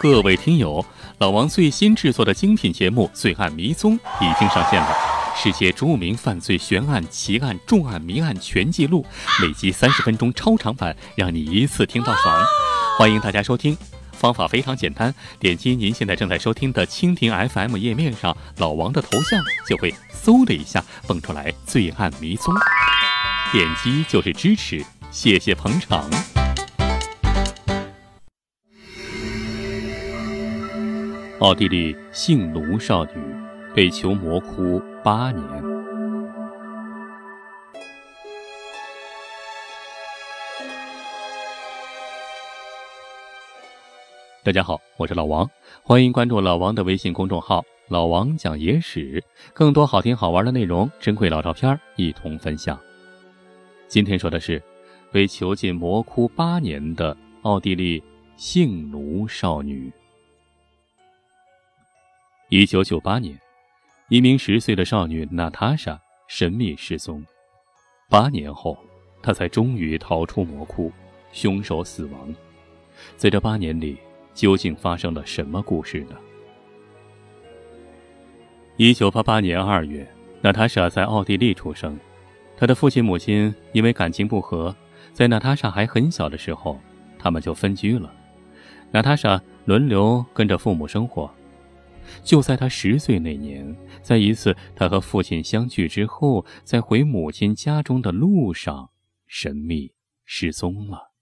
各位听友，老王最新制作的精品节目《罪案迷踪》已经上线了，世界著名犯罪悬案、奇案、重案、谜案全记录，每集三十分钟超长版，让你一次听到爽。欢迎大家收听，方法非常简单，点击您现在正在收听的蜻蜓 FM 页面上老王的头像，就会嗖的一下蹦出来《罪案迷踪》，点击就是支持，谢谢捧场。奥地利性奴少女被囚魔窟八年。大家好，我是老王，欢迎关注老王的微信公众号“老王讲野史”，更多好听好玩的内容、珍贵老照片一同分享。今天说的是被囚禁魔窟八年的奥地利性奴少女。一九九八年，一名十岁的少女娜塔莎神秘失踪。八年后，她才终于逃出魔窟，凶手死亡。在这八年里，究竟发生了什么故事呢？一九八八年二月，娜塔莎在奥地利出生。她的父亲母亲因为感情不和，在娜塔莎还很小的时候，他们就分居了。娜塔莎轮流跟着父母生活。就在他十岁那年，在一次他和父亲相聚之后，在回母亲家中的路上，神秘失踪了。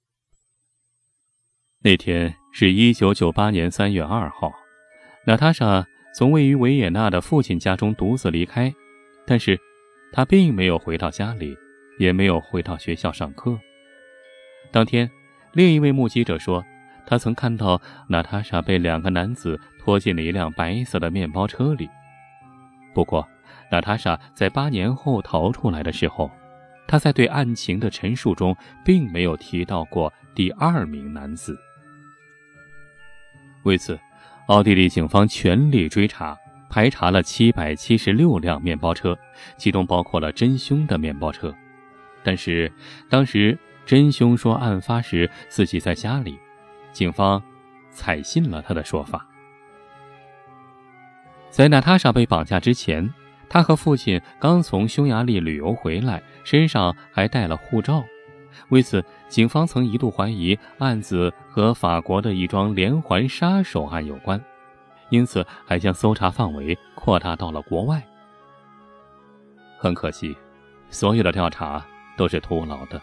那天是一九九八年三月二号，娜塔莎从位于维也纳的父亲家中独自离开，但是，她并没有回到家里，也没有回到学校上课。当天，另一位目击者说。他曾看到娜塔莎被两个男子拖进了一辆白色的面包车里。不过，娜塔莎在八年后逃出来的时候，她在对案情的陈述中并没有提到过第二名男子。为此，奥地利警方全力追查，排查了七百七十六辆面包车，其中包括了真凶的面包车。但是，当时真凶说案发时自己在家里。警方采信了他的说法。在娜塔莎被绑架之前，他和父亲刚从匈牙利旅游回来，身上还带了护照。为此，警方曾一度怀疑案子和法国的一桩连环杀手案有关，因此还将搜查范围扩大到了国外。很可惜，所有的调查都是徒劳的，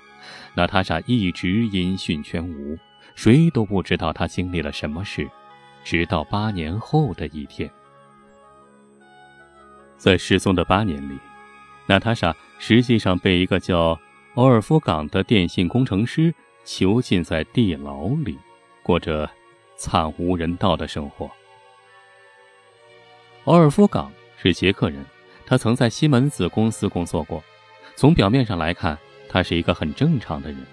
娜塔莎一直音讯全无。谁都不知道他经历了什么事，直到八年后的一天，在失踪的八年里，娜塔莎实际上被一个叫奥尔夫冈的电信工程师囚禁在地牢里，过着惨无人道的生活。奥尔夫冈是捷克人，他曾在西门子公司工作过，从表面上来看，他是一个很正常的人。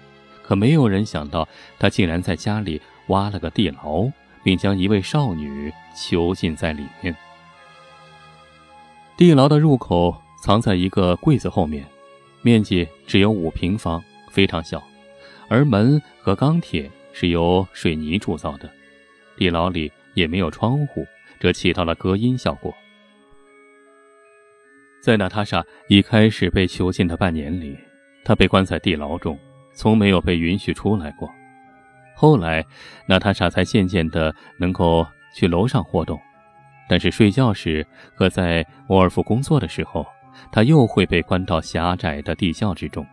可没有人想到，他竟然在家里挖了个地牢，并将一位少女囚禁在里面。地牢的入口藏在一个柜子后面，面积只有五平方，非常小，而门和钢铁是由水泥铸造的。地牢里也没有窗户，这起到了隔音效果。在娜塔莎一开始被囚禁的半年里，她被关在地牢中。从没有被允许出来过。后来，娜塔莎才渐渐的能够去楼上活动，但是睡觉时和在沃尔夫工作的时候，她又会被关到狭窄的地窖之中。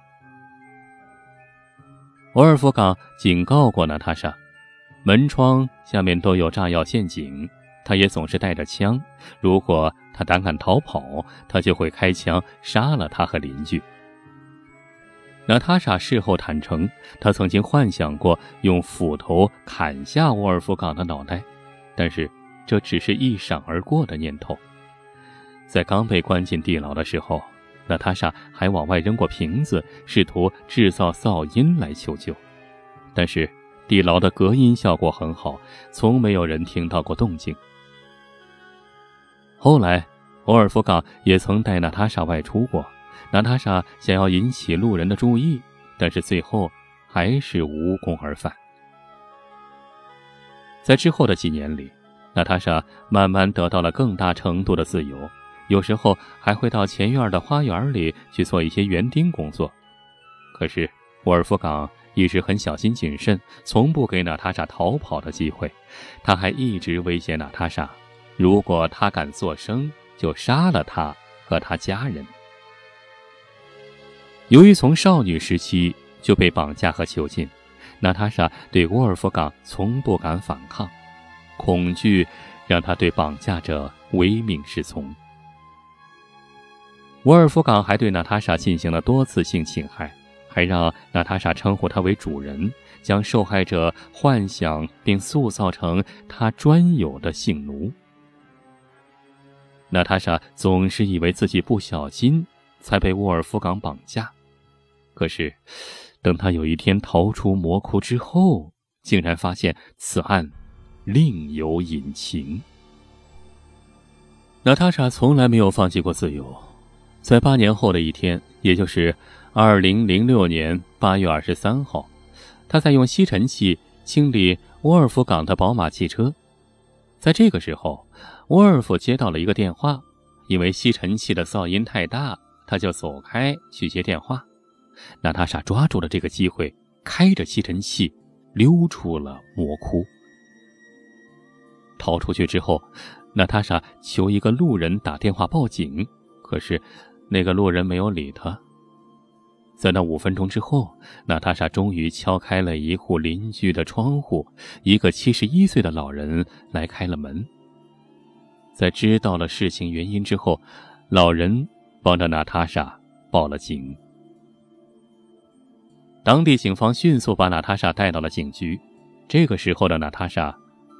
沃尔夫冈警告过娜塔莎，门窗下面都有炸药陷阱，他也总是带着枪，如果他胆敢逃跑，他就会开枪杀了他和邻居。娜塔莎事后坦诚，她曾经幻想过用斧头砍下沃尔夫冈的脑袋，但是这只是一闪而过的念头。在刚被关进地牢的时候，娜塔莎还往外扔过瓶子，试图制造噪音来求救，但是地牢的隔音效果很好，从没有人听到过动静。后来，沃尔夫冈也曾带娜塔莎外出过。娜塔莎想要引起路人的注意，但是最后还是无功而返。在之后的几年里，娜塔莎慢慢得到了更大程度的自由，有时候还会到前院的花园里去做一些园丁工作。可是沃尔夫冈一直很小心谨慎，从不给娜塔莎逃跑的机会。他还一直威胁娜塔莎，如果她敢作声，就杀了她和她家人。由于从少女时期就被绑架和囚禁，娜塔莎对沃尔夫冈从不敢反抗，恐惧让她对绑架者唯命是从。沃尔夫冈还对娜塔莎进行了多次性侵害。还让娜塔莎称呼他为主人，将受害者幻想并塑造成他专有的性奴。娜塔莎总是以为自己不小心才被沃尔夫冈绑架，可是，等他有一天逃出魔窟之后，竟然发现此案另有隐情。娜塔莎从来没有放弃过自由，在八年后的一天，也就是。二零零六年八月二十三号，他在用吸尘器清理沃尔夫冈的宝马汽车。在这个时候，沃尔夫接到了一个电话，因为吸尘器的噪音太大，他就走开去接电话。娜塔莎抓住了这个机会，开着吸尘器溜出了魔窟。逃出去之后，娜塔莎求一个路人打电话报警，可是那个路人没有理他。在那五分钟之后，娜塔莎终于敲开了一户邻居的窗户，一个七十一岁的老人来开了门。在知道了事情原因之后，老人帮着娜塔莎报了警。当地警方迅速把娜塔莎带到了警局。这个时候的娜塔莎，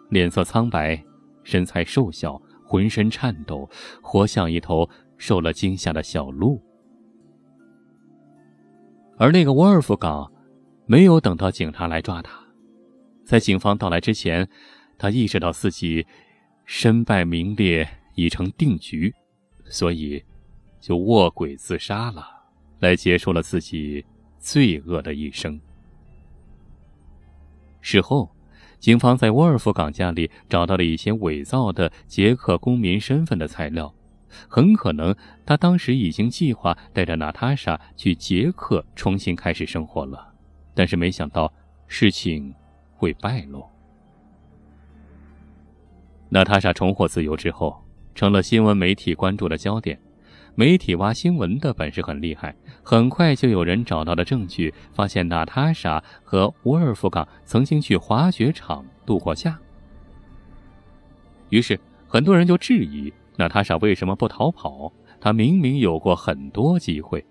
脸色苍白，身材瘦小，浑身颤抖，活像一头受了惊吓的小鹿。而那个沃尔夫冈，没有等到警察来抓他，在警方到来之前，他意识到自己身败名裂已成定局，所以就卧轨自杀了，来结束了自己罪恶的一生。事后，警方在沃尔夫冈家里找到了一些伪造的捷克公民身份的材料。很可能，他当时已经计划带着娜塔莎去捷克重新开始生活了，但是没想到事情会败露。娜塔莎重获自由之后，成了新闻媒体关注的焦点。媒体挖新闻的本事很厉害，很快就有人找到了证据，发现娜塔莎和沃尔夫冈曾经去滑雪场度过假。于是，很多人就质疑。娜塔莎为什么不逃跑？她明明有过很多机会。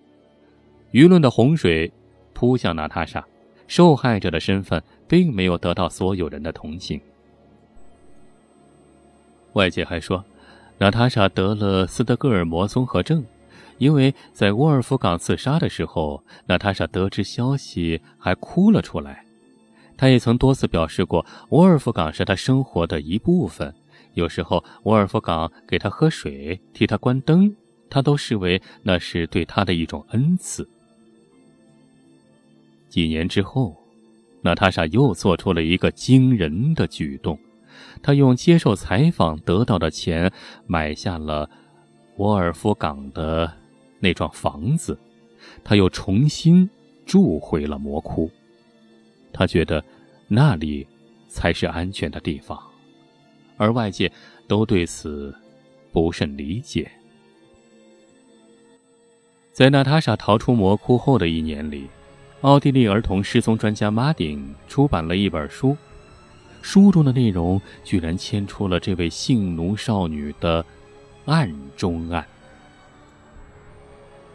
舆论的洪水扑向娜塔莎，受害者的身份并没有得到所有人的同情。外界还说，娜塔莎得了斯德哥尔摩综合症，因为在沃尔夫冈自杀的时候，娜塔莎得知消息还哭了出来。她也曾多次表示过，沃尔夫冈是她生活的一部分。有时候，沃尔夫冈给他喝水、替他关灯，他都视为那是对他的一种恩赐。几年之后，娜塔莎又做出了一个惊人的举动，他用接受采访得到的钱买下了沃尔夫冈的那幢房子，他又重新住回了魔窟。他觉得那里才是安全的地方。而外界都对此不甚理解。在娜塔莎逃出魔窟后的一年里，奥地利儿童失踪专家马丁出版了一本书，书中的内容居然牵出了这位性奴少女的案中案。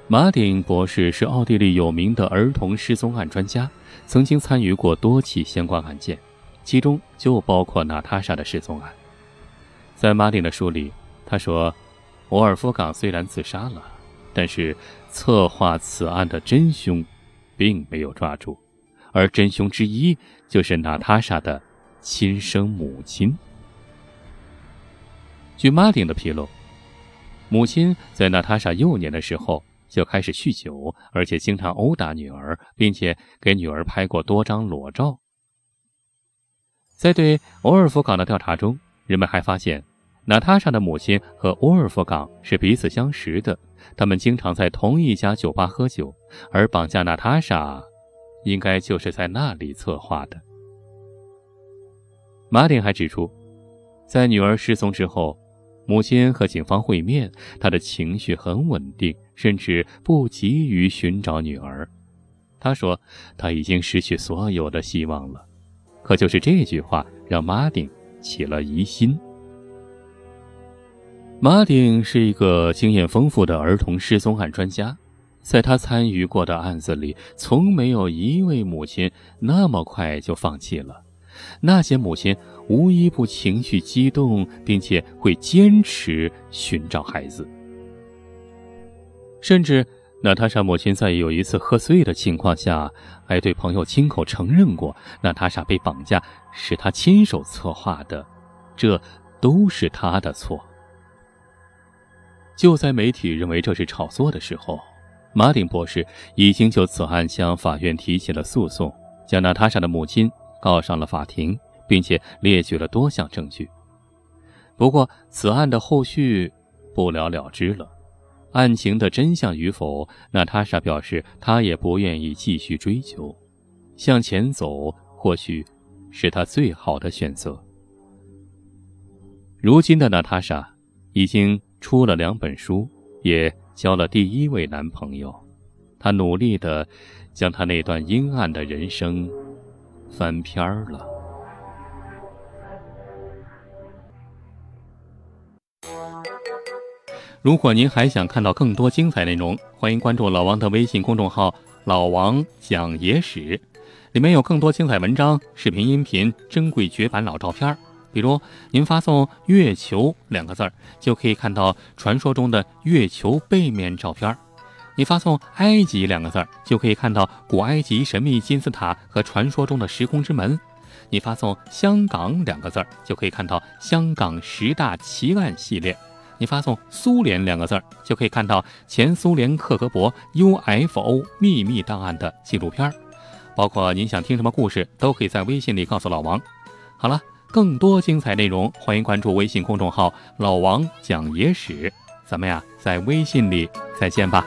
马丁博士是奥地利有名的儿童失踪案专家，曾经参与过多起相关案件，其中就包括娜塔莎的失踪案。在马丁的书里，他说：“沃尔夫冈虽然自杀了，但是策划此案的真凶并没有抓住，而真凶之一就是娜塔莎的亲生母亲。”据马丁的披露，母亲在娜塔莎幼年的时候就开始酗酒，而且经常殴打女儿，并且给女儿拍过多张裸照。在对欧尔夫冈的调查中，人们还发现，娜塔莎的母亲和欧尔夫冈是彼此相识的，他们经常在同一家酒吧喝酒，而绑架娜塔莎，应该就是在那里策划的。马丁还指出，在女儿失踪之后，母亲和警方会面，他的情绪很稳定，甚至不急于寻找女儿。他说他已经失去所有的希望了。可就是这句话让马丁起了疑心。马丁是一个经验丰富的儿童失踪案专家，在他参与过的案子里，从没有一位母亲那么快就放弃了。那些母亲无一不情绪激动，并且会坚持寻找孩子。甚至娜塔莎母亲在有一次喝醉的情况下，还对朋友亲口承认过，娜塔莎被绑架是他亲手策划的，这都是他的错。就在媒体认为这是炒作的时候，马丁博士已经就此案向法院提起了诉讼，将娜塔莎的母亲。告上了法庭，并且列举了多项证据。不过，此案的后续不了了之了。案情的真相与否，娜塔莎表示她也不愿意继续追究。向前走，或许是她最好的选择。如今的娜塔莎已经出了两本书，也交了第一位男朋友。她努力的将她那段阴暗的人生。翻篇儿了。如果您还想看到更多精彩内容，欢迎关注老王的微信公众号“老王讲野史”，里面有更多精彩文章、视频、音频、珍贵绝版老照片。比如，您发送“月球”两个字儿，就可以看到传说中的月球背面照片。你发送“埃及”两个字儿，就可以看到古埃及神秘金字塔和传说中的时空之门；你发送“香港”两个字儿，就可以看到香港十大奇案系列；你发送“苏联”两个字儿，就可以看到前苏联克格勃 UFO 秘密档案的纪录片儿。包括您想听什么故事，都可以在微信里告诉老王。好了，更多精彩内容，欢迎关注微信公众号“老王讲野史”。咱们呀，在微信里再见吧。